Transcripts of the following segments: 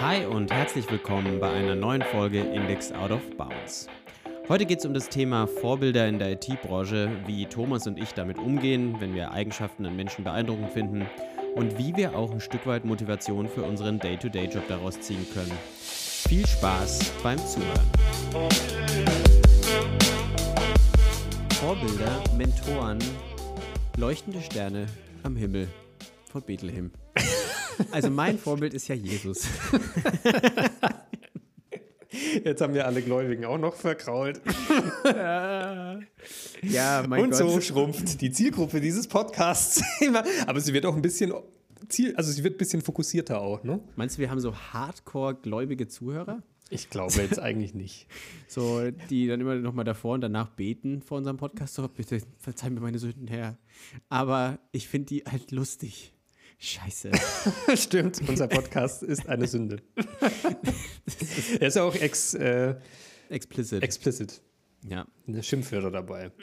Hi und herzlich willkommen bei einer neuen Folge Index Out of Bounds. Heute geht es um das Thema Vorbilder in der IT-Branche, wie Thomas und ich damit umgehen, wenn wir Eigenschaften an Menschen beeindruckend finden und wie wir auch ein Stück weit Motivation für unseren Day-to-Day-Job daraus ziehen können. Viel Spaß beim Zuhören. Vorbilder, Mentoren, leuchtende Sterne am Himmel von Bethlehem. Also mein Vorbild ist ja Jesus. Jetzt haben wir alle Gläubigen auch noch verkrault. ja, mein Und Gott. so schrumpft die Zielgruppe dieses Podcasts immer. Aber sie wird auch ein bisschen Ziel, also sie wird ein bisschen fokussierter auch, ne? Meinst du, wir haben so hardcore-gläubige Zuhörer? Ich glaube jetzt eigentlich nicht. So, die dann immer noch mal davor und danach beten vor unserem Podcast. So, bitte verzeih mir meine Sünden, Herr. Aber ich finde die halt lustig. Scheiße. Stimmt, unser Podcast ist eine Sünde. er ist auch ex, äh, Explicit. explicit. ja. Eine Schimpfwörter dabei.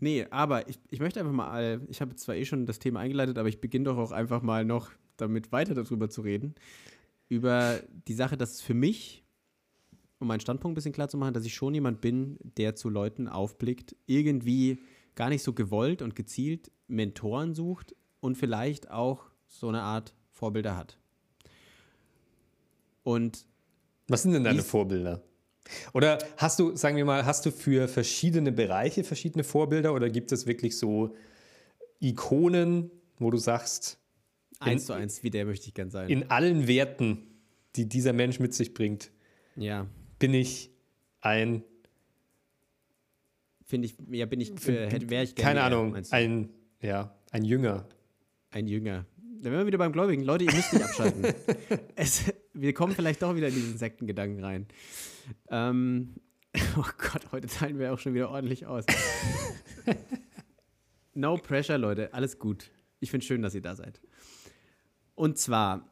Nee, aber ich, ich möchte einfach mal, ich habe zwar eh schon das Thema eingeleitet, aber ich beginne doch auch einfach mal noch damit weiter darüber zu reden. Über die Sache, dass es für mich, um meinen Standpunkt ein bisschen klar zu machen, dass ich schon jemand bin, der zu Leuten aufblickt, irgendwie gar nicht so gewollt und gezielt Mentoren sucht und vielleicht auch so eine Art Vorbilder hat. Und Was sind denn deine Vorbilder? Oder hast du, sagen wir mal, hast du für verschiedene Bereiche verschiedene Vorbilder oder gibt es wirklich so Ikonen, wo du sagst, eins zu eins, wie der möchte ich gern sein. in allen Werten, die dieser Mensch mit sich bringt, ja, bin ich ein, finde ich, ja, bin ich, äh, wäre ich gerne. keine Ahnung, ein, ja, ein Jünger. Ein Jünger. Da wären wir wieder beim Gläubigen. Leute, ihr müsst nicht abschalten. es, wir kommen vielleicht doch wieder in diesen Sektengedanken rein. Ähm, oh Gott, heute teilen wir auch schon wieder ordentlich aus. no pressure, Leute. Alles gut. Ich finde es schön, dass ihr da seid. Und zwar,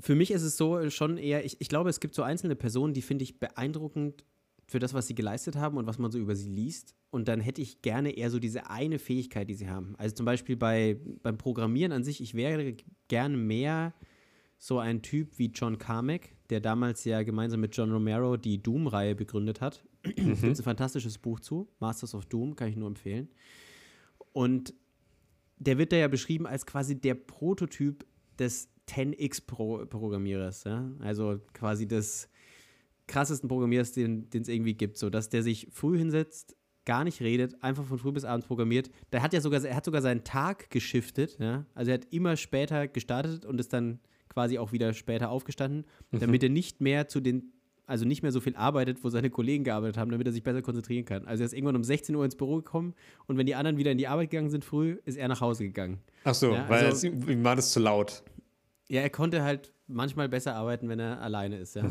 für mich ist es so schon eher, ich, ich glaube, es gibt so einzelne Personen, die finde ich beeindruckend für das, was sie geleistet haben und was man so über sie liest. Und dann hätte ich gerne eher so diese eine Fähigkeit, die sie haben. Also zum Beispiel bei, beim Programmieren an sich, ich wäre gerne mehr so ein Typ wie John Carmack, der damals ja gemeinsam mit John Romero die Doom-Reihe begründet hat. Gibt es ein fantastisches Buch zu, Masters of Doom, kann ich nur empfehlen. Und der wird da ja beschrieben als quasi der Prototyp des 10x-Programmierers. Ja? Also quasi des krassesten Programmierers, den es irgendwie gibt. So, dass der sich früh hinsetzt, gar nicht redet, einfach von früh bis abends programmiert. Der hat ja sogar, er hat sogar seinen Tag geschiftet. Ja? Also er hat immer später gestartet und ist dann quasi auch wieder später aufgestanden, damit er nicht mehr zu den also nicht mehr so viel arbeitet, wo seine Kollegen gearbeitet haben, damit er sich besser konzentrieren kann. Also er ist irgendwann um 16 Uhr ins Büro gekommen und wenn die anderen wieder in die Arbeit gegangen sind früh, ist er nach Hause gegangen. Ach so, Ja, weil also- es, ihm war das zu laut. Ja, er konnte halt manchmal besser arbeiten, wenn er alleine ist. Ja.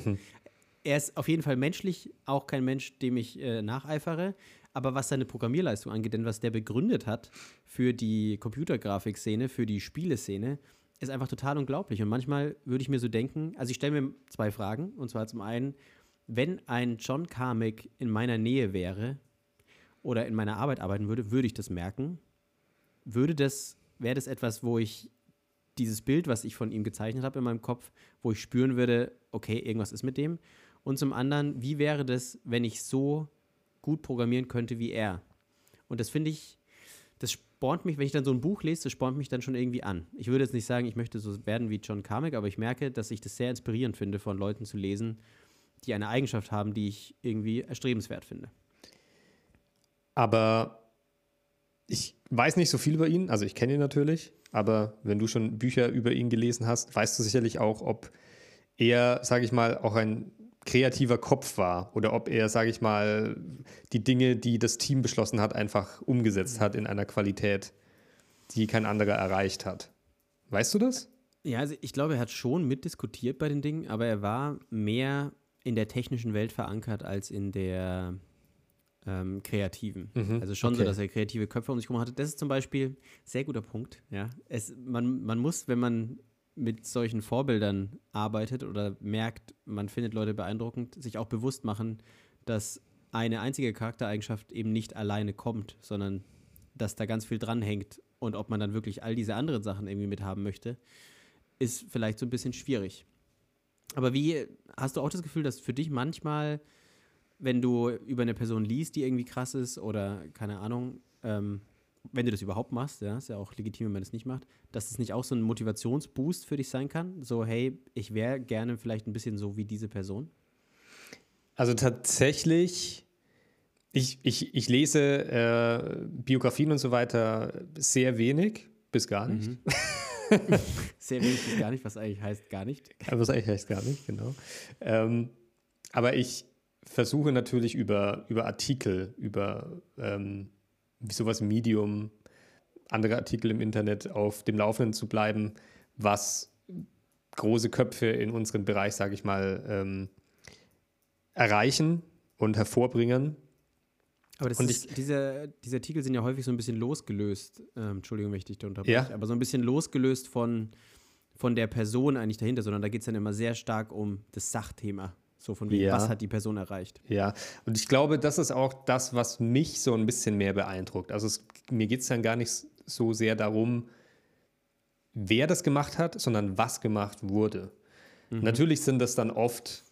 Er ist auf jeden Fall menschlich auch kein Mensch, dem ich äh, nacheifere. Aber was seine Programmierleistung angeht, denn was der begründet hat für die Computergrafikszene, für die Spieleszene, ist einfach total unglaublich. Und manchmal würde ich mir so denken, also ich stelle mir zwei Fragen. Und zwar zum einen, wenn ein John Carmack in meiner Nähe wäre oder in meiner Arbeit arbeiten würde, würde ich das merken? Würde das, wäre das etwas, wo ich dieses Bild, was ich von ihm gezeichnet habe in meinem Kopf, wo ich spüren würde, okay, irgendwas ist mit dem. Und zum anderen, wie wäre das, wenn ich so gut programmieren könnte wie er? Und das finde ich, das spornt mich, wenn ich dann so ein Buch lese, das spornt mich dann schon irgendwie an. Ich würde jetzt nicht sagen, ich möchte so werden wie John Carmack, aber ich merke, dass ich das sehr inspirierend finde, von Leuten zu lesen, die eine Eigenschaft haben, die ich irgendwie erstrebenswert finde. Aber ich weiß nicht so viel über ihn, also ich kenne ihn natürlich, aber wenn du schon Bücher über ihn gelesen hast, weißt du sicherlich auch, ob er, sage ich mal, auch ein kreativer Kopf war oder ob er, sage ich mal, die Dinge, die das Team beschlossen hat, einfach umgesetzt hat in einer Qualität, die kein anderer erreicht hat. Weißt du das? Ja, also ich glaube, er hat schon mitdiskutiert bei den Dingen, aber er war mehr in der technischen Welt verankert als in der ähm, kreativen. also schon so, okay. dass er kreative Köpfe um sich herum hatte. Das ist zum Beispiel sehr guter Punkt. Ja, es, man, man muss, wenn man mit solchen Vorbildern arbeitet oder merkt, man findet Leute beeindruckend, sich auch bewusst machen, dass eine einzige Charaktereigenschaft eben nicht alleine kommt, sondern dass da ganz viel dranhängt und ob man dann wirklich all diese anderen Sachen irgendwie mithaben möchte, ist vielleicht so ein bisschen schwierig. Aber wie, hast du auch das Gefühl, dass für dich manchmal, wenn du über eine Person liest, die irgendwie krass ist oder keine Ahnung, ähm, wenn du das überhaupt machst, ja, ist ja auch legitim, wenn man das nicht macht, dass es nicht auch so ein Motivationsboost für dich sein kann? So, hey, ich wäre gerne vielleicht ein bisschen so wie diese Person? Also tatsächlich, ich, ich, ich lese äh, Biografien und so weiter sehr wenig, bis gar nicht. Mhm. sehr wenig bis gar nicht, was eigentlich heißt gar nicht. Was eigentlich heißt gar nicht, genau. Ähm, aber ich versuche natürlich über, über Artikel, über ähm, wie sowas Medium, andere Artikel im Internet auf dem Laufenden zu bleiben, was große Köpfe in unserem Bereich, sage ich mal, ähm, erreichen und hervorbringen. Aber ist, ich, diese, diese Artikel sind ja häufig so ein bisschen losgelöst, ähm, Entschuldigung, wenn ich dich da unterbreche, ja. aber so ein bisschen losgelöst von, von der Person eigentlich dahinter, sondern da geht es dann immer sehr stark um das Sachthema. So von wegen, ja. was hat die Person erreicht? Ja, und ich glaube, das ist auch das, was mich so ein bisschen mehr beeindruckt. Also es, mir geht es dann gar nicht so sehr darum, wer das gemacht hat, sondern was gemacht wurde. Mhm. Natürlich sind das dann oft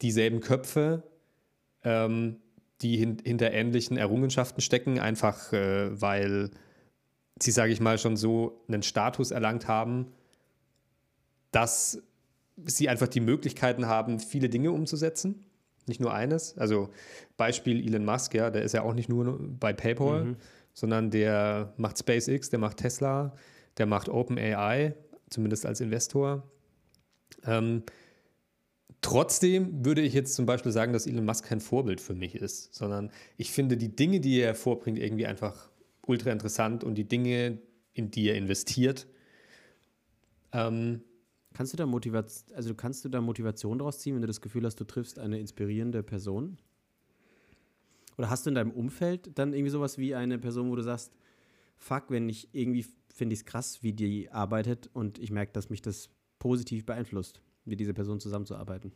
dieselben Köpfe, ähm, die hin hinter ähnlichen Errungenschaften stecken, einfach äh, weil sie, sage ich mal, schon so einen Status erlangt haben, dass sie einfach die Möglichkeiten haben, viele Dinge umzusetzen. Nicht nur eines. Also Beispiel Elon Musk, ja, der ist ja auch nicht nur bei PayPal, mhm. sondern der macht SpaceX, der macht Tesla, der macht OpenAI, zumindest als Investor. Ähm, trotzdem würde ich jetzt zum Beispiel sagen, dass Elon Musk kein Vorbild für mich ist, sondern ich finde die Dinge, die er vorbringt, irgendwie einfach ultra interessant und die Dinge, in die er investiert, ähm, Kannst du da Motivation, also kannst du da Motivation draus ziehen, wenn du das Gefühl hast, du triffst eine inspirierende Person? Oder hast du in deinem Umfeld dann irgendwie sowas wie eine Person, wo du sagst, fuck, wenn ich irgendwie finde ich es krass, wie die arbeitet und ich merke, dass mich das positiv beeinflusst, mit dieser Person zusammenzuarbeiten?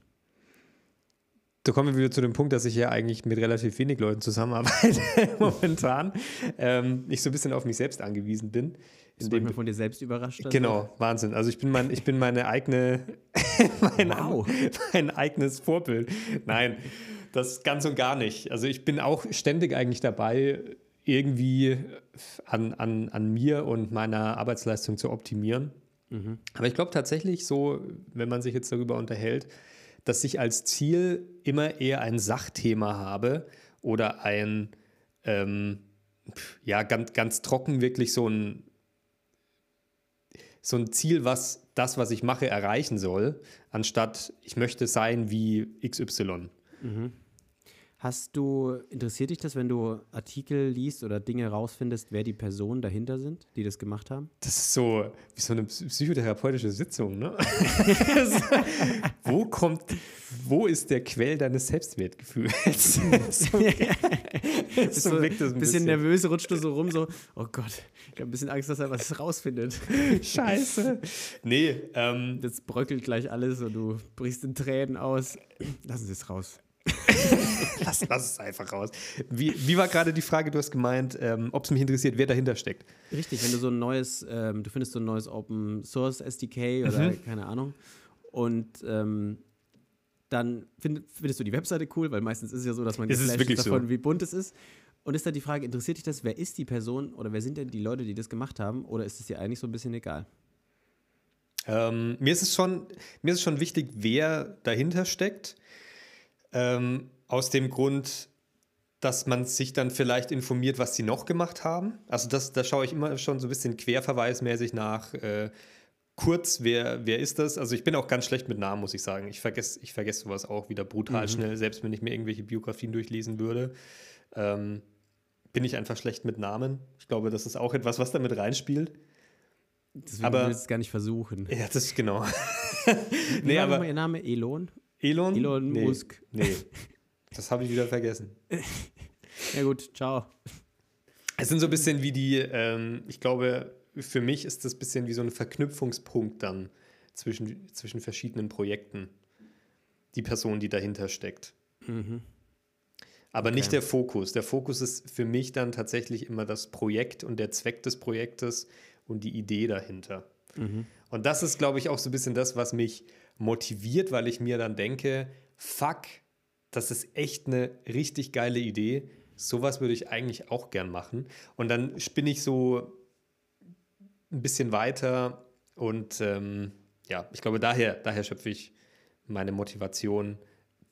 Da kommen wir wieder zu dem Punkt, dass ich ja eigentlich mit relativ wenig Leuten zusammenarbeite momentan. Ähm, ich so ein bisschen auf mich selbst angewiesen bin. Bist du von dir selbst überrascht? Also? Genau, Wahnsinn. Also ich bin mein, ich bin meine eigene, mein, wow. mein eigenes Vorbild. Nein, das ganz und gar nicht. Also ich bin auch ständig eigentlich dabei, irgendwie an, an, an mir und meiner Arbeitsleistung zu optimieren. Mhm. Aber ich glaube tatsächlich so, wenn man sich jetzt darüber unterhält, dass ich als Ziel immer eher ein Sachthema habe oder ein, ähm, ja, ganz, ganz trocken wirklich so ein, so ein Ziel, was das, was ich mache, erreichen soll, anstatt ich möchte sein wie XY. Mhm. Hast du, interessiert dich das, wenn du Artikel liest oder Dinge rausfindest, wer die Personen dahinter sind, die das gemacht haben? Das ist so wie so eine psychotherapeutische Sitzung, ne? wo kommt, wo ist der Quell deines Selbstwertgefühls? so, so wirkt das ein bisschen, bisschen nervös, rutscht du so rum, so, oh Gott, ich habe ein bisschen Angst, dass er was rausfindet. Scheiße. Nee, ähm. Das bröckelt gleich alles und du brichst in Tränen aus. Lassen Sie es raus. lass, lass es einfach raus. Wie, wie war gerade die Frage, du hast gemeint, ähm, ob es mich interessiert, wer dahinter steckt? Richtig, wenn du so ein neues, ähm, du findest so ein neues Open Source SDK oder mhm. keine Ahnung und ähm, dann find, findest du die Webseite cool, weil meistens ist es ja so, dass man ist davon, so. wie bunt es ist. Und ist dann die Frage, interessiert dich das, wer ist die Person oder wer sind denn die Leute, die das gemacht haben oder ist es dir eigentlich so ein bisschen egal? Ähm, mir, ist es schon, mir ist es schon wichtig, wer dahinter steckt. Ähm, aus dem Grund, dass man sich dann vielleicht informiert, was sie noch gemacht haben. Also das, da schaue ich immer schon so ein bisschen querverweismäßig nach. Äh, kurz, wer, wer ist das? Also ich bin auch ganz schlecht mit Namen, muss ich sagen. Ich vergesse ich vergess sowas auch wieder brutal mhm. schnell, selbst wenn ich mir irgendwelche Biografien durchlesen würde. Ähm, bin ich einfach schlecht mit Namen. Ich glaube, das ist auch etwas, was damit reinspielt. Aber, will ich es gar nicht versuchen. Ja, das ist genau. Nee, war aber, Ihr Name? Elon? Elon? Elon nee, Musk. Nee, das habe ich wieder vergessen. ja gut, ciao. Es sind so ein bisschen wie die, ähm, ich glaube, für mich ist das ein bisschen wie so ein Verknüpfungspunkt dann zwischen, zwischen verschiedenen Projekten. Die Person, die dahinter steckt. Mhm. Aber okay. nicht der Fokus. Der Fokus ist für mich dann tatsächlich immer das Projekt und der Zweck des Projektes und die Idee dahinter. Mhm. Und das ist, glaube ich, auch so ein bisschen das, was mich motiviert, weil ich mir dann denke, fuck, das ist echt eine richtig geile Idee. Sowas würde ich eigentlich auch gern machen. Und dann spinne ich so ein bisschen weiter und ähm, ja, ich glaube, daher, daher schöpfe ich meine Motivation,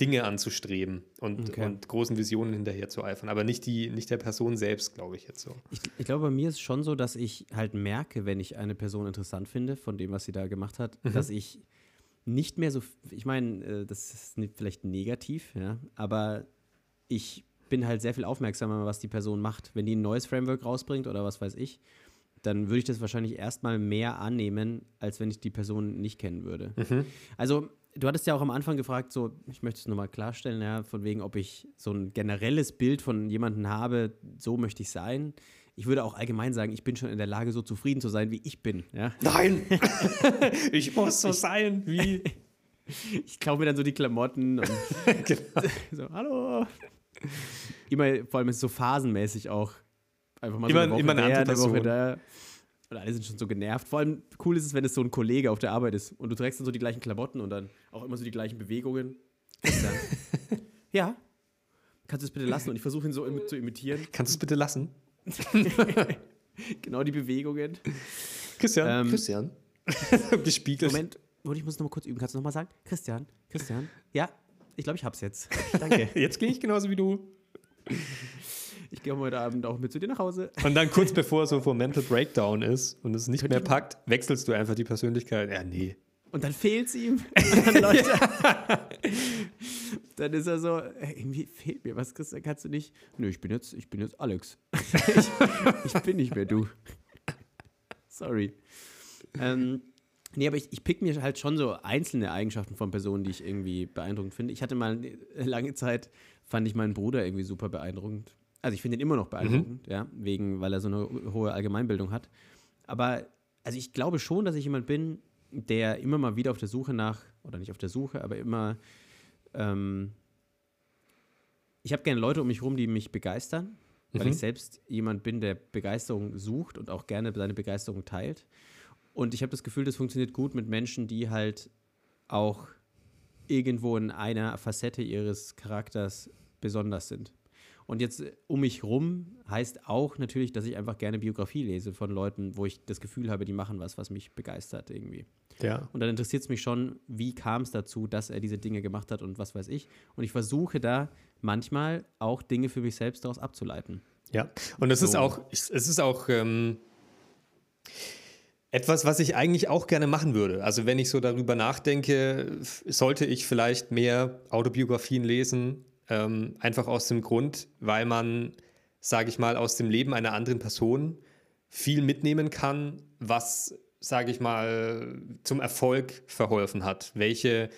Dinge anzustreben und, okay. und großen Visionen hinterher zu eifern, aber nicht, die, nicht der Person selbst, glaube ich jetzt so. Ich, ich, glaube, bei mir ist es schon so, dass ich halt merke, wenn ich eine Person interessant finde, von dem, was sie da gemacht hat, mhm. dass ich nicht mehr so, ich meine, äh, das ist vielleicht negativ, ja, aber ich bin halt sehr viel aufmerksamer, was die Person macht. Wenn die ein neues Framework rausbringt oder was weiß ich, dann würde ich das wahrscheinlich erstmal mehr annehmen, als wenn ich die Person nicht kennen würde. Mhm. Also, du hattest ja auch am Anfang gefragt, so, ich möchte es nochmal klarstellen, ja, von wegen, ob ich so ein generelles Bild von jemandem habe, so möchte ich sein. Ich würde auch allgemein sagen, ich bin schon in der Lage, so zufrieden zu sein, wie ich bin. Ja? Nein! ich muss so sein, wie. ich klaue mir dann so die Klamotten und genau. so, hallo. Immer, vor allem ist es so phasenmäßig auch Einfach mal so immer, eine Woche immer eine andere Person. Woche da. Und alle sind schon so genervt. Vor allem cool ist es, wenn es so ein Kollege auf der Arbeit ist und du trägst dann so die gleichen Klamotten und dann auch immer so die gleichen Bewegungen. ja. Kannst du es bitte lassen? Und ich versuche ihn so im, zu imitieren. Kannst du es bitte lassen? genau die Bewegungen. Christian, ähm, Christian. Gespiegelt. Moment, ich muss noch mal kurz üben. Kannst du noch mal sagen? Christian, Christian. Ja, ich glaube, ich hab's jetzt. Danke. jetzt gehe ich genauso wie du ich gehe heute Abend auch mit zu dir nach Hause. Und dann kurz bevor es so vor Mental Breakdown ist und es nicht mehr packt, wechselst du einfach die Persönlichkeit. Ja, nee. Und dann fehlt es ihm. Und dann, Leute, dann ist er so, hey, irgendwie fehlt mir was, Christian, kannst du nicht? Nö, ich bin jetzt, ich bin jetzt Alex. ich, ich bin nicht mehr du. Sorry. Ähm, nee, aber ich, ich pick mir halt schon so einzelne Eigenschaften von Personen, die ich irgendwie beeindruckend finde. Ich hatte mal lange Zeit, fand ich meinen Bruder irgendwie super beeindruckend. Also ich finde ihn immer noch beeindruckend, mhm. ja, wegen, weil er so eine hohe Allgemeinbildung hat. Aber also ich glaube schon, dass ich jemand bin, der immer mal wieder auf der Suche nach, oder nicht auf der Suche, aber immer, ähm, ich habe gerne Leute um mich herum, die mich begeistern, weil mhm. ich selbst jemand bin, der Begeisterung sucht und auch gerne seine Begeisterung teilt. Und ich habe das Gefühl, das funktioniert gut mit Menschen, die halt auch irgendwo in einer Facette ihres Charakters besonders sind. Und jetzt äh, um mich rum heißt auch natürlich, dass ich einfach gerne Biografie lese von Leuten, wo ich das Gefühl habe, die machen was, was mich begeistert irgendwie. Ja. Und dann interessiert es mich schon, wie kam es dazu, dass er diese Dinge gemacht hat und was weiß ich. Und ich versuche da manchmal auch Dinge für mich selbst daraus abzuleiten. Ja, und es so. ist auch, es ist auch ähm, etwas, was ich eigentlich auch gerne machen würde. Also wenn ich so darüber nachdenke, sollte ich vielleicht mehr Autobiografien lesen, ähm, einfach aus dem Grund, weil man, sage ich mal, aus dem Leben einer anderen Person viel mitnehmen kann, was, sage ich mal, zum Erfolg verholfen hat. Welche,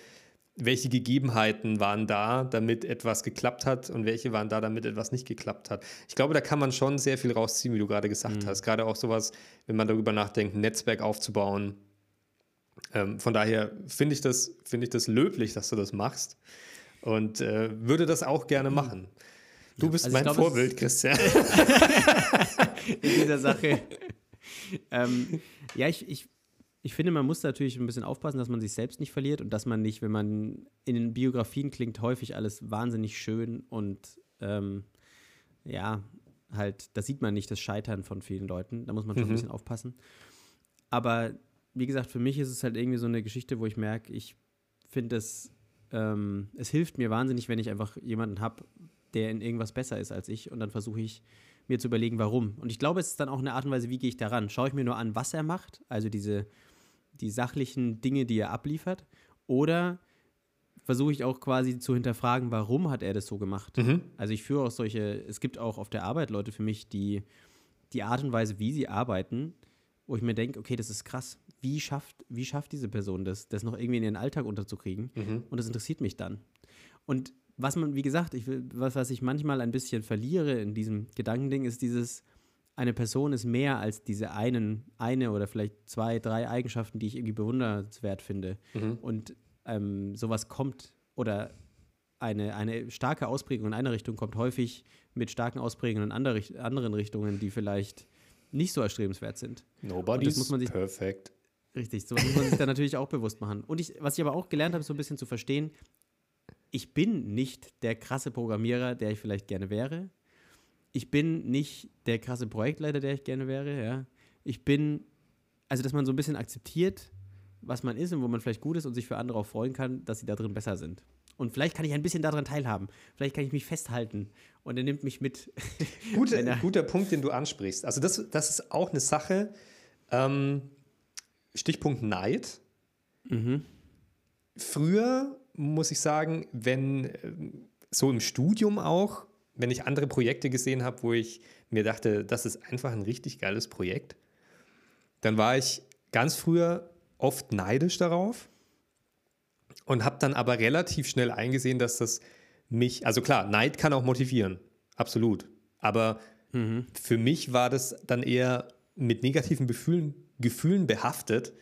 welche Gegebenheiten waren da, damit etwas geklappt hat und welche waren da, damit etwas nicht geklappt hat. Ich glaube, da kann man schon sehr viel rausziehen, wie du gerade gesagt mhm. hast. Gerade auch sowas, wenn man darüber nachdenkt, ein Netzwerk aufzubauen. Ähm, von daher finde ich, das, find ich das löblich, dass du das machst und äh, würde das auch gerne mhm. machen. Du ja, bist also mein glaub, Vorbild, Christian. in dieser Sache. ähm, ja, ich, ich, ich finde, man muss natürlich ein bisschen aufpassen, dass man sich selbst nicht verliert und dass man nicht, wenn man in den Biografien klingt, häufig alles wahnsinnig schön und ähm, ja, halt, da sieht man nicht das Scheitern von vielen Leuten. Da muss man schon mhm. ein bisschen aufpassen. Aber wie gesagt, für mich ist es halt irgendwie so eine Geschichte, wo ich merke, ich finde es ähm, es hilft mir wahnsinnig, wenn ich einfach jemanden habe, der in irgendwas besser ist als ich und dann versuche ich mir zu überlegen, warum. Und ich glaube, es ist dann auch eine Art und Weise, wie gehe ich daran? Schaue ich mir nur an, was er macht, also diese die sachlichen Dinge, die er abliefert, oder versuche ich auch quasi zu hinterfragen, warum hat er das so gemacht? Mhm. Also ich führe auch solche, es gibt auch auf der Arbeit Leute für mich, die die Art und Weise, wie sie arbeiten, wo ich mir denke, okay, das ist krass wie schafft, wie schafft diese Person das, das noch irgendwie in ihren Alltag unterzukriegen? Mhm. Und das interessiert mich dann. Und was man, wie gesagt, ich will, was, was ich manchmal ein bisschen verliere in diesem Gedankending, ist dieses, eine Person ist mehr als diese einen, eine oder vielleicht zwei, drei Eigenschaften, die ich irgendwie bewundernswert finde. Mhm. Und ähm, sowas kommt oder eine, eine starke Ausprägung in einer Richtung kommt häufig mit starken Ausprägungen in andere, anderen Richtungen, die vielleicht nicht so erstrebenswert sind. Nobody ist perfect. Richtig, so muss man sich da natürlich auch bewusst machen. Und ich, was ich aber auch gelernt habe, so ein bisschen zu verstehen, ich bin nicht der krasse Programmierer, der ich vielleicht gerne wäre. Ich bin nicht der krasse Projektleiter, der ich gerne wäre, ja. Ich bin, also dass man so ein bisschen akzeptiert, was man ist und wo man vielleicht gut ist und sich für andere auch freuen kann, dass sie da drin besser sind. Und vielleicht kann ich ein bisschen daran teilhaben. Vielleicht kann ich mich festhalten und er nimmt mich mit. Gute, guter Punkt, den du ansprichst. Also das, das ist auch eine Sache. Ähm, Stichpunkt Neid. Mhm. Früher muss ich sagen, wenn ähm, so im Studium auch, wenn ich andere Projekte gesehen habe, wo ich mir dachte, das ist einfach ein richtig geiles Projekt, dann war ich ganz früher oft neidisch darauf und habe dann aber relativ schnell eingesehen, dass das mich, also klar, Neid kann auch motivieren, absolut. Aber mhm. für mich war das dann eher mit negativen Gefühlen, Gefühlen behaftet,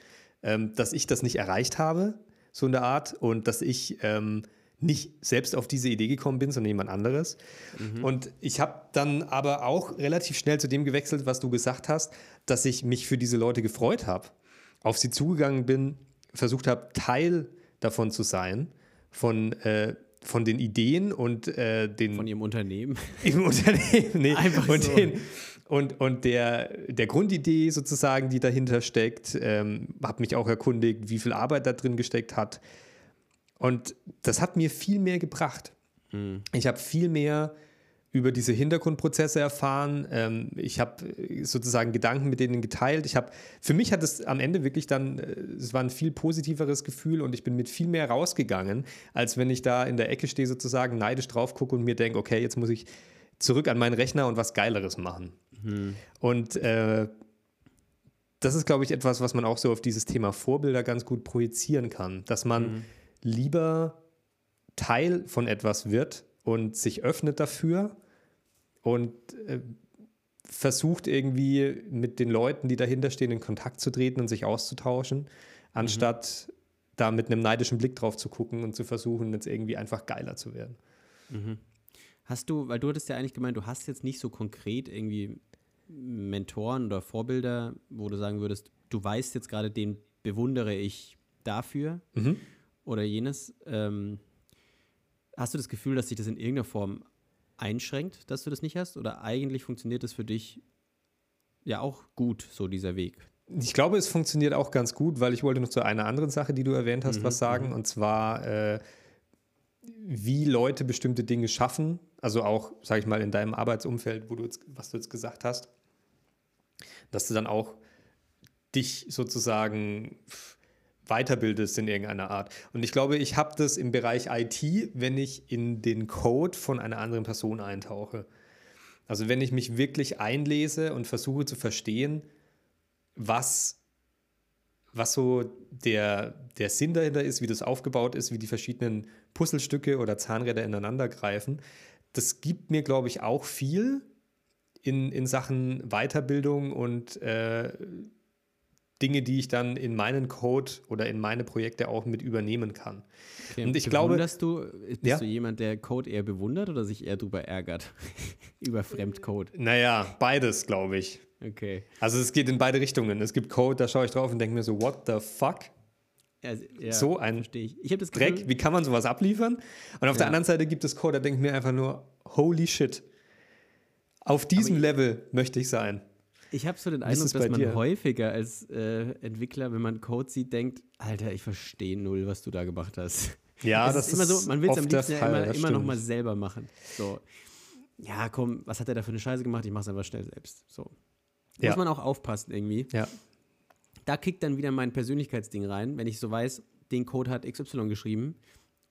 ähm, dass ich das nicht erreicht habe, so in der Art, und dass ich ähm, nicht selbst auf diese Idee gekommen bin, sondern jemand anderes. Mhm. Und ich habe dann aber auch relativ schnell zu dem gewechselt, was du gesagt hast, dass ich mich für diese Leute gefreut habe, auf sie zugegangen bin, versucht habe, Teil davon zu sein, von, äh, von den Ideen und äh, den. Von ihrem Unternehmen. Im Unternehmen, nee. Einfach und so. den, und, und der, der Grundidee sozusagen, die dahinter steckt, ähm, habe mich auch erkundigt, wie viel Arbeit da drin gesteckt hat. Und das hat mir viel mehr gebracht. Mhm. Ich habe viel mehr über diese Hintergrundprozesse erfahren. Ähm, ich habe äh, sozusagen Gedanken mit denen geteilt. Ich habe, für mich hat es am Ende wirklich dann, äh, es war ein viel positiveres Gefühl und ich bin mit viel mehr rausgegangen, als wenn ich da in der Ecke stehe sozusagen, neidisch drauf gucke und mir denke, okay, jetzt muss ich zurück an meinen Rechner und was Geileres machen. Mhm. Und äh, das ist, glaube ich, etwas, was man auch so auf dieses Thema Vorbilder ganz gut projizieren kann, dass man mhm. lieber Teil von etwas wird und sich öffnet dafür und äh, versucht irgendwie mit den Leuten, die dahinter stehen, in Kontakt zu treten und sich auszutauschen, anstatt mhm. da mit einem neidischen Blick drauf zu gucken und zu versuchen, jetzt irgendwie einfach geiler zu werden. Mhm. Hast du, weil du hattest ja eigentlich gemeint, du hast jetzt nicht so konkret irgendwie Mentoren oder Vorbilder, wo du sagen würdest, du weißt jetzt gerade, den bewundere ich dafür mhm. oder jenes. Ähm, hast du das Gefühl, dass sich das in irgendeiner Form einschränkt, dass du das nicht hast? Oder eigentlich funktioniert das für dich ja auch gut, so dieser Weg? Ich glaube, es funktioniert auch ganz gut, weil ich wollte noch zu einer anderen Sache, die du erwähnt hast, mhm, was sagen. Mhm. Und zwar, äh, wie Leute bestimmte Dinge schaffen. Also auch, sage ich mal, in deinem Arbeitsumfeld, wo du jetzt, was du jetzt gesagt hast, dass du dann auch dich sozusagen weiterbildest in irgendeiner Art. Und ich glaube, ich habe das im Bereich IT, wenn ich in den Code von einer anderen Person eintauche. Also wenn ich mich wirklich einlese und versuche zu verstehen, was, was so der, der Sinn dahinter ist, wie das aufgebaut ist, wie die verschiedenen Puzzlestücke oder Zahnräder ineinander greifen, das gibt mir, glaube ich, auch viel in, in Sachen Weiterbildung und äh, Dinge, die ich dann in meinen Code oder in meine Projekte auch mit übernehmen kann. Okay, und ich glaube, du, bist ja? du jemand, der Code eher bewundert oder sich eher darüber ärgert über Fremdcode? Naja, beides, glaube ich. Okay. Also es geht in beide Richtungen. Es gibt Code, da schaue ich drauf und denke mir so, what the fuck? Ja, ja, so ein ich. Ich das Dreck, wie kann man sowas abliefern? Und auf ja. der anderen Seite gibt es Code, da denke ich mir einfach nur, holy shit. Auf diesem Level möchte ich sein. Ich habe so den Eindruck, dass man dir? häufiger als äh, Entwickler, wenn man Code sieht, denkt, Alter, ich verstehe null, was du da gemacht hast. Ja, das ist, immer so, man will es am liebsten ja immer, immer noch mal selber machen. So, ja, komm, was hat er da für eine Scheiße gemacht? Ich mache es einfach schnell selbst. So. Ja. Muss man auch aufpassen irgendwie. Ja. Da kickt dann wieder mein Persönlichkeitsding rein, wenn ich so weiß, den Code hat XY geschrieben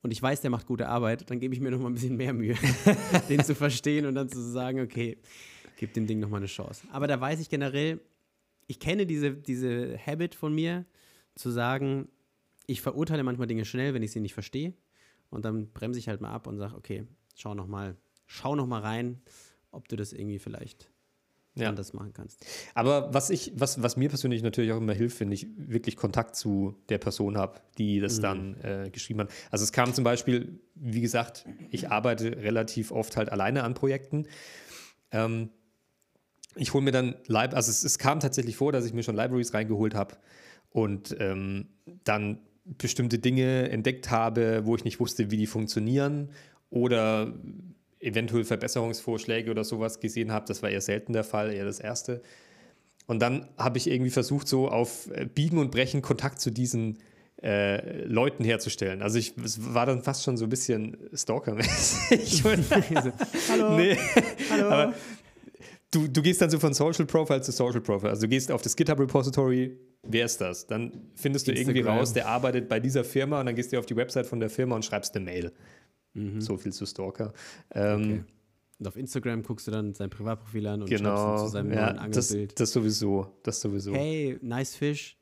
und ich weiß, der macht gute Arbeit, dann gebe ich mir noch mal ein bisschen mehr Mühe, den zu verstehen und dann zu sagen, okay, gib dem Ding nochmal eine Chance. Aber da weiß ich generell, ich kenne diese, diese Habit von mir, zu sagen, ich verurteile manchmal Dinge schnell, wenn ich sie nicht verstehe. Und dann bremse ich halt mal ab und sage, okay, schau nochmal, schau noch mal rein, ob du das irgendwie vielleicht ja. anders machen kannst. Aber was ich, was, was mir persönlich natürlich auch immer hilft, wenn ich wirklich Kontakt zu der Person habe, die das mhm. dann äh, geschrieben hat. Also es kam zum Beispiel, wie gesagt, ich arbeite relativ oft halt alleine an Projekten. Ähm, ich hole mir dann, Lib also es, es, kam tatsächlich vor, dass ich mir schon Libraries reingeholt habe und ähm, dann bestimmte Dinge entdeckt habe, wo ich nicht wusste, wie die funktionieren oder eventuell Verbesserungsvorschläge oder sowas gesehen habe. Das war eher selten der Fall, eher das erste. Und dann habe ich irgendwie versucht, so auf äh, Biegen und Brechen Kontakt zu diesen äh, Leuten herzustellen. Also ich war dann fast schon so ein bisschen Stalker-mäßig. Hallo. Nee. Hallo. Aber du, du gehst dann so von Social Profile zu Social Profile. Also du gehst auf das GitHub Repository, wer ist das? Dann findest du irgendwie Instagram. raus, der arbeitet bei dieser Firma und dann gehst du auf die Website von der Firma und schreibst eine Mail. Mhm. So viel zu Stalker. Ähm, Okay. Und auf Instagram guckst du dann sein Privatprofil an und schreibst dann Genau. zu seinem Ja, neuen das, Angelbild. das sowieso. Das sowieso. Hey, nice fish.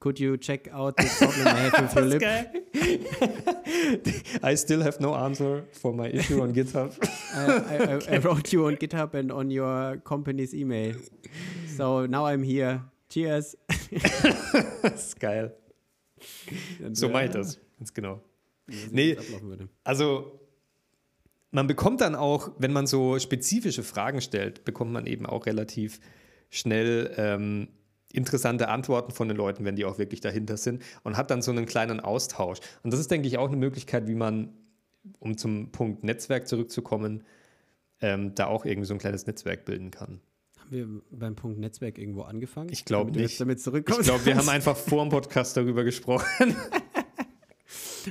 Could you check out the problem I have with your lip? I still have no answer for my issue on GitHub. I, I, I, I wrote you on GitHub and on your company's email. So now I'm here. Cheers. das ist geil. So meint das. Ganz genau. Nee. Also, man bekommt dann auch, wenn man so spezifische Fragen stellt, bekommt man eben auch relativ schnell ähm, interessante Antworten von den Leuten, wenn die auch wirklich dahinter sind und hat dann so einen kleinen Austausch. Und das ist, denke ich, auch eine Möglichkeit, wie man, um zum Punkt Netzwerk zurückzukommen, ähm, da auch irgendwie so ein kleines Netzwerk bilden kann. Haben wir beim Punkt Netzwerk irgendwo angefangen? Ich glaub Damit du jetzt nicht. Damit Ich glaube, wir haben einfach vor dem Podcast darüber gesprochen.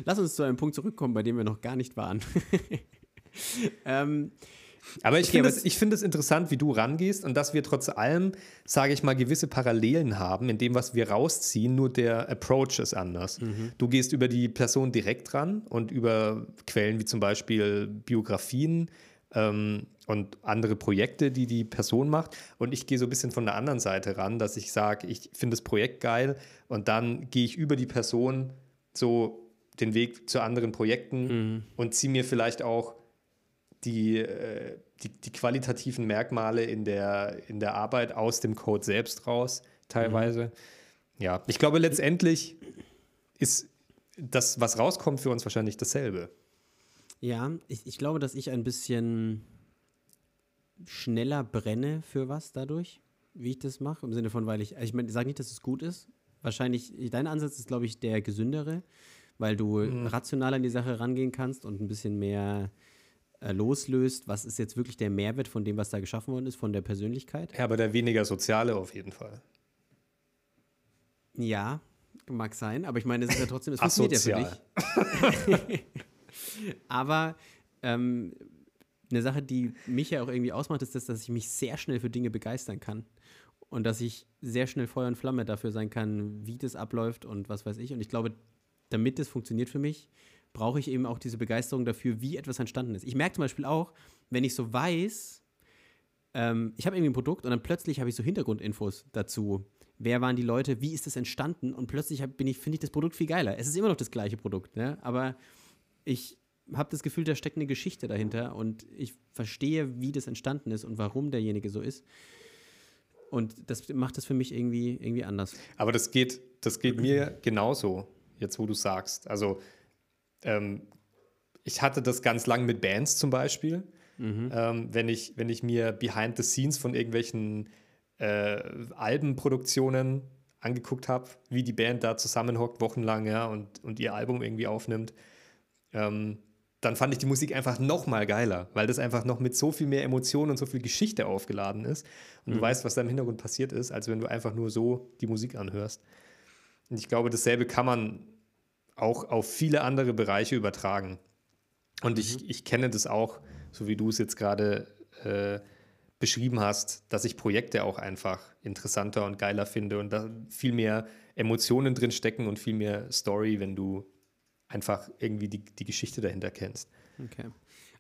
Lass uns zu einem Punkt zurückkommen, bei dem wir noch gar nicht waren. ähm, Aber ich Okay, finde es es interessant, wie du rangehst und dass wir trotz allem, sage ich mal, gewisse Parallelen haben in dem, was wir rausziehen, nur der Approach ist anders. Du gehst über die Person direkt ran und über Quellen wie zum Beispiel Biografien ähm, und andere Projekte, die die Person macht. Und ich gehe so ein bisschen von der anderen Seite ran, dass ich sage, ich finde das Projekt geil und dann gehe ich über die Person so den Weg zu anderen Projekten und ziehe mir vielleicht auch die, äh, die, die qualitativen Merkmale in der, in der Arbeit aus dem Code selbst raus, teilweise. Ja, ich glaube, letztendlich ist das, was rauskommt, für uns wahrscheinlich dasselbe. ja, ich, ich glaube, dass ich ein bisschen schneller brenne für was dadurch, wie ich das mache. Im Sinne von, weil ich, ich meine, ich sage nicht, dass es gut ist. Wahrscheinlich, dein Ansatz ist, glaube ich, der gesündere, weil du rational an die Sache rangehen kannst und ein bisschen mehr äh, loslöst, was ist jetzt wirklich der Mehrwert von dem, was da geschaffen worden ist, von der Persönlichkeit. Ja, aber der weniger soziale auf jeden Fall. Ja, mag sein, aber ich meine, es ist ja trotzdem, es funktioniert ja für dich. aber ähm, eine Sache, die mich ja auch irgendwie ausmacht, ist, das, dass ich mich sehr schnell für Dinge begeistern kann. Und dass ich sehr schnell Feuer und Flamme dafür sein kann, wie das abläuft und was weiß ich. Und ich glaube, damit das funktioniert für mich, brauche ich eben auch diese Begeisterung dafür, wie etwas entstanden ist. Ich merke zum Beispiel auch, wenn ich so weiß, ähm, ich habe irgendwie ein Produkt und dann plötzlich habe ich so Hintergrundinfos dazu. Wer waren die Leute? Wie ist das entstanden? Und plötzlich ich, finde ich das Produkt viel geiler. Es ist immer noch das gleiche Produkt, ne? aber ich habe das Gefühl, da steckt eine Geschichte dahinter und ich verstehe, wie das entstanden ist und warum derjenige so ist. Und das macht das für mich irgendwie, irgendwie anders. Aber das geht, das geht mir genauso, jetzt wo du sagst. Also ähm, ich hatte das ganz lang mit Bands zum Beispiel. Ähm, wenn, ich, wenn ich mir Behind the Scenes von irgendwelchen äh, Albenproduktionen angeguckt habe, wie die Band da zusammenhockt, wochenlang, ja, und, und ihr Album irgendwie aufnimmt, ähm, dann fand ich die Musik einfach noch mal geiler, weil das einfach noch mit so viel mehr Emotionen und so viel Geschichte aufgeladen ist und du weißt, was da im Hintergrund passiert ist, als wenn du einfach nur so die Musik anhörst. Und ich glaube, dasselbe kann man auch auf viele andere Bereiche übertragen. Und ich, ich kenne das auch, so wie du es jetzt gerade äh, beschrieben hast, dass ich Projekte auch einfach interessanter und geiler finde und da viel mehr Emotionen drin stecken und viel mehr Story, wenn du einfach irgendwie die, die Geschichte dahinter kennst. Okay.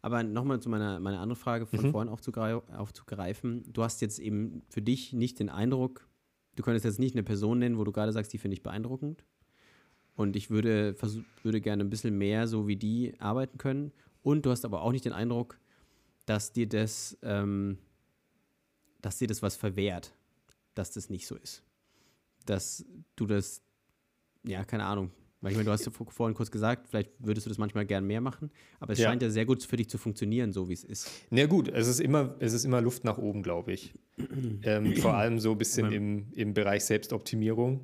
Aber nochmal zu meiner, meiner anderen Frage von vorhin aufzugrei aufzugreifen. Du hast jetzt eben für dich nicht den Eindruck, du könntest jetzt nicht eine Person nennen, wo du gerade sagst, die finde ich beeindruckend. Und ich würde, würde gerne ein bisschen mehr so wie die arbeiten können. Und du hast aber auch nicht den Eindruck, dass dir das, ähm, dass dir das was verwehrt, dass das nicht so ist. Dass du das, ja, keine Ahnung. Weil ich meine, du hast ja vor- vorhin kurz gesagt, vielleicht würdest du das manchmal gern mehr machen, aber es Ja. scheint ja sehr gut für dich zu funktionieren, so wie es ist. Na gut, es ist immer, es ist immer Luft nach oben, glaube ich. ähm, vor allem so ein bisschen im, im Bereich Selbstoptimierung.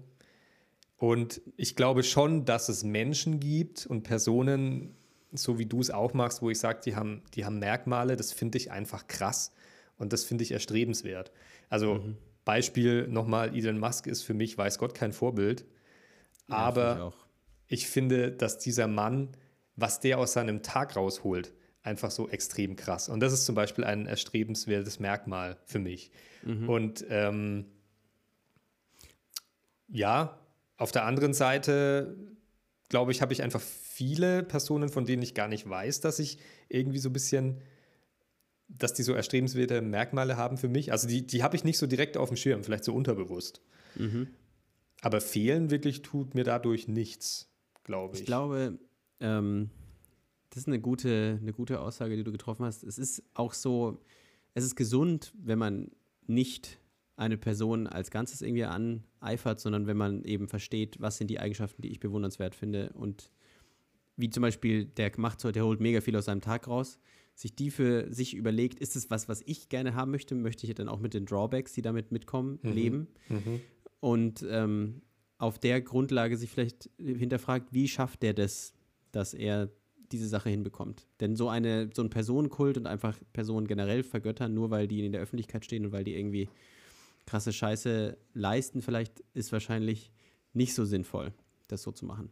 Und ich glaube schon, dass es Menschen gibt und Personen, so wie du es auch machst, wo ich sage, die haben, die haben Merkmale, das finde ich einfach krass und das finde ich erstrebenswert. Also mhm. Beispiel nochmal, Elon Musk ist für mich, weiß Gott, kein Vorbild. Ja, aber ich, finde, dass dieser Mann, was der aus seinem Tag rausholt, einfach so extrem krass. Und das ist zum Beispiel ein erstrebenswertes Merkmal für mich. Mhm. Und ähm, ja, auf der anderen Seite, glaube ich, habe ich einfach viele Personen, von denen ich gar nicht weiß, dass ich irgendwie so ein bisschen, dass die so erstrebenswerte Merkmale haben für mich. Also die, die habe ich nicht so direkt auf dem Schirm, vielleicht so unterbewusst. Mhm. Aber fehlen wirklich tut mir dadurch nichts, glaube ich. Ich glaube, ähm, das ist eine gute, eine gute Aussage, die du getroffen hast. Es ist auch so, es ist gesund, wenn man nicht eine Person als Ganzes irgendwie aneifert, sondern wenn man eben versteht, was sind die Eigenschaften, die ich bewundernswert finde und wie zum Beispiel der macht so, der holt mega viel aus seinem Tag raus, sich die für sich überlegt, ist es was, was ich gerne haben möchte, möchte ich dann auch mit den Drawbacks, die damit mitkommen, mhm. leben mhm. und ähm, auf der Grundlage sich vielleicht hinterfragt, wie schafft der das, dass er diese Sache hinbekommt. Denn so eine, so ein Personenkult und einfach Personen generell vergöttern, nur weil die in der Öffentlichkeit stehen und weil die irgendwie krasse Scheiße leisten, vielleicht ist wahrscheinlich nicht so sinnvoll, das so zu machen.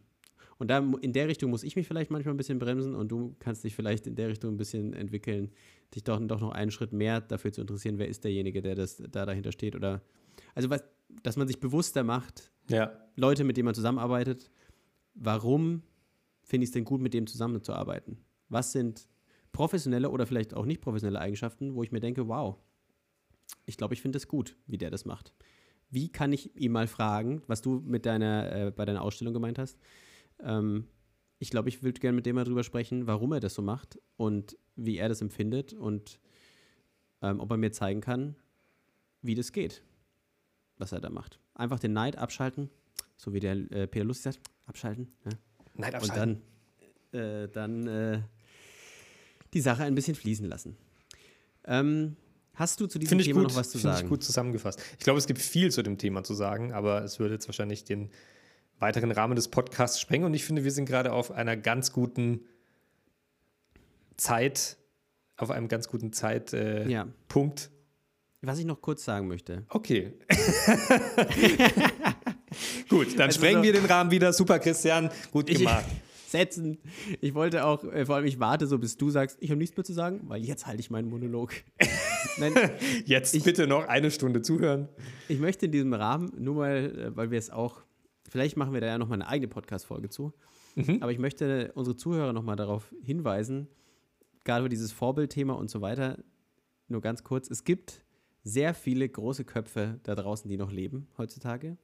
Und da in der Richtung muss ich mich vielleicht manchmal ein bisschen bremsen und du kannst dich vielleicht in der Richtung ein bisschen entwickeln, dich doch, doch noch einen Schritt mehr dafür zu interessieren, wer ist derjenige, der das da dahinter steht. Oder also was, dass man sich bewusster macht, ja. Leute, mit denen man zusammenarbeitet, warum finde ich es denn gut, mit dem zusammenzuarbeiten? Was sind professionelle oder vielleicht auch nicht professionelle Eigenschaften, wo ich mir denke, wow, ich glaube, ich finde es gut, wie der das macht. Wie kann ich ihm mal fragen, was du mit deiner, äh, bei deiner Ausstellung gemeint hast? Ähm, ich glaube, ich würde gerne mit dem mal drüber sprechen, warum er das so macht und wie er das empfindet und ähm, ob er mir zeigen kann, wie das geht, was er da macht. Einfach den Neid abschalten, so wie der äh, Peter Lustig sagt, abschalten. Ja? Neid abschalten. Und dann, äh, dann äh, die Sache ein bisschen fließen lassen. Ähm, hast du zu diesem Thema gut, noch was zu sagen? Ich gut zusammengefasst. Ich glaube, es gibt viel zu dem Thema zu sagen, aber es würde jetzt wahrscheinlich den weiteren Rahmen des Podcasts sprengen. Und ich finde, wir sind gerade auf einer ganz guten Zeit, auf einem ganz guten Zeitpunkt. Äh, ja. Was ich noch kurz sagen möchte. Okay. Gut, dann also sprengen wir den Rahmen wieder. Super, Christian. Gut gemacht. Ich, setzen. Ich wollte auch, äh, vor allem, ich warte so, bis du sagst, ich habe nichts mehr zu sagen, weil jetzt halte ich meinen Monolog. Nein, jetzt ich, bitte noch eine Stunde zuhören. Ich möchte in diesem Rahmen, nur mal, äh, weil wir es auch, vielleicht machen wir da ja nochmal eine eigene Podcast-Folge zu, mhm. aber ich möchte unsere Zuhörer nochmal darauf hinweisen, gerade für dieses Vorbildthema und so weiter, nur ganz kurz, es gibt sehr viele große Köpfe da draußen, die noch leben heutzutage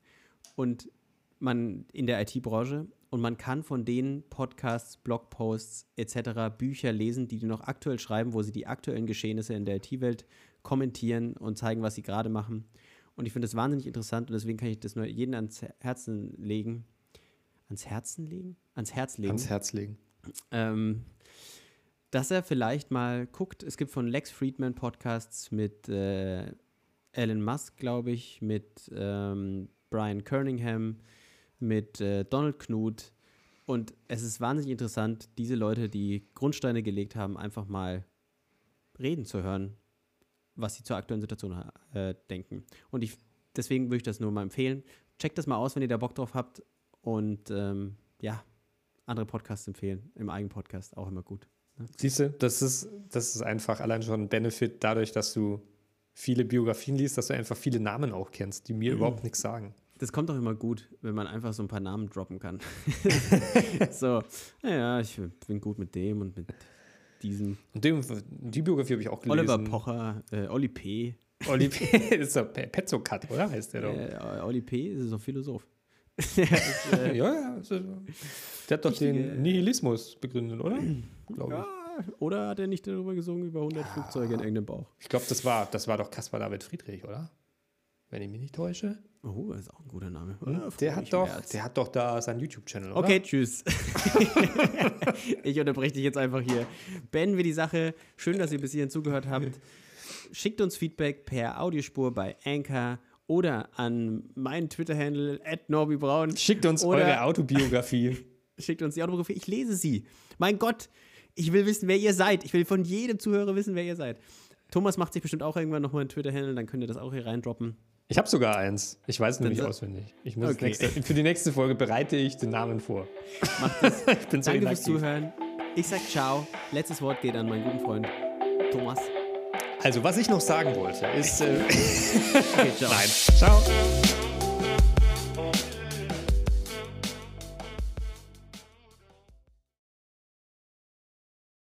und man in der IT-Branche und man kann von denen Podcasts, Blogposts etc., Bücher lesen, die die noch aktuell schreiben, wo sie die aktuellen Geschehnisse in der IT-Welt kommentieren und zeigen, was sie gerade machen. Und ich finde das wahnsinnig interessant und deswegen kann ich das nur jedem ans Herzen legen. Ans Herzen legen? Ans Herz legen. Ans Herz legen. Ähm, dass er vielleicht mal guckt, es gibt von Lex Friedman Podcasts mit äh, Elon Musk, glaube ich, mit ähm, Brian Kerningham, mit äh, Donald Knuth. Und es ist wahnsinnig interessant, diese Leute, die Grundsteine gelegt haben, einfach mal reden zu hören, was sie zur aktuellen Situation äh, denken. Und ich, deswegen würde ich das nur mal empfehlen. Checkt das mal aus, wenn ihr da Bock drauf habt. Und ähm, ja, andere Podcasts empfehlen. Im eigenen Podcast auch immer gut. Ne? Siehst du, das ist, das ist einfach allein schon ein Benefit dadurch, dass du viele Biografien liest, dass du einfach viele Namen auch kennst, die mir mhm. überhaupt nichts sagen. Das kommt doch immer gut, wenn man einfach so ein paar Namen droppen kann. so, naja, ich bin gut mit dem und mit diesem. Und dem, die Biografie habe ich auch gelesen. Oliver Pocher, äh, Oli P. Oli P. ist doch Pezzokat, oder? Heißt der doch. Äh, Oli P. ist doch Philosoph. ist, äh, ja, ja. Also, der hat doch den Nihilismus begründet, oder? Glaube ja, oder hat er nicht darüber gesungen, über 100 ja. Flugzeuge in irgendeinem Bauch? Ich glaube, das war, das war doch Caspar David Friedrich, oder? Wenn ich mich nicht täusche. Oh, das ist auch ein guter Name. Ja, der, hat doch, der hat doch da seinen YouTube-Channel, oder? Okay, tschüss. ich unterbreche dich jetzt einfach hier. Beenden wir die Sache. Schön, dass ihr bis hierhin zugehört habt. Schickt uns Feedback per Audiospur bei Anchor oder an meinen Twitter-Handle @norbibraun. Schickt uns Oder- eure Autobiografie. Schickt uns die Autobiografie. Ich lese sie. Mein Gott, ich will wissen, wer ihr seid. Ich will von jedem Zuhörer wissen, wer ihr seid. Thomas macht sich bestimmt auch irgendwann nochmal einen Twitter-Handle, dann könnt ihr das auch hier reindroppen. Ich habe sogar eins. Ich weiß nicht sa- auswendig. Ich muss Okay. nächste, für die nächste Folge bereite ich den Namen vor. Macht das. Ich bin so Danke fürs inaktiv. Zuhören. Ich sag ciao. Letztes Wort geht an meinen guten Freund Thomas. Also, was ich noch sagen wollte, ist. Äh, Okay, ciao. Nein. Ciao.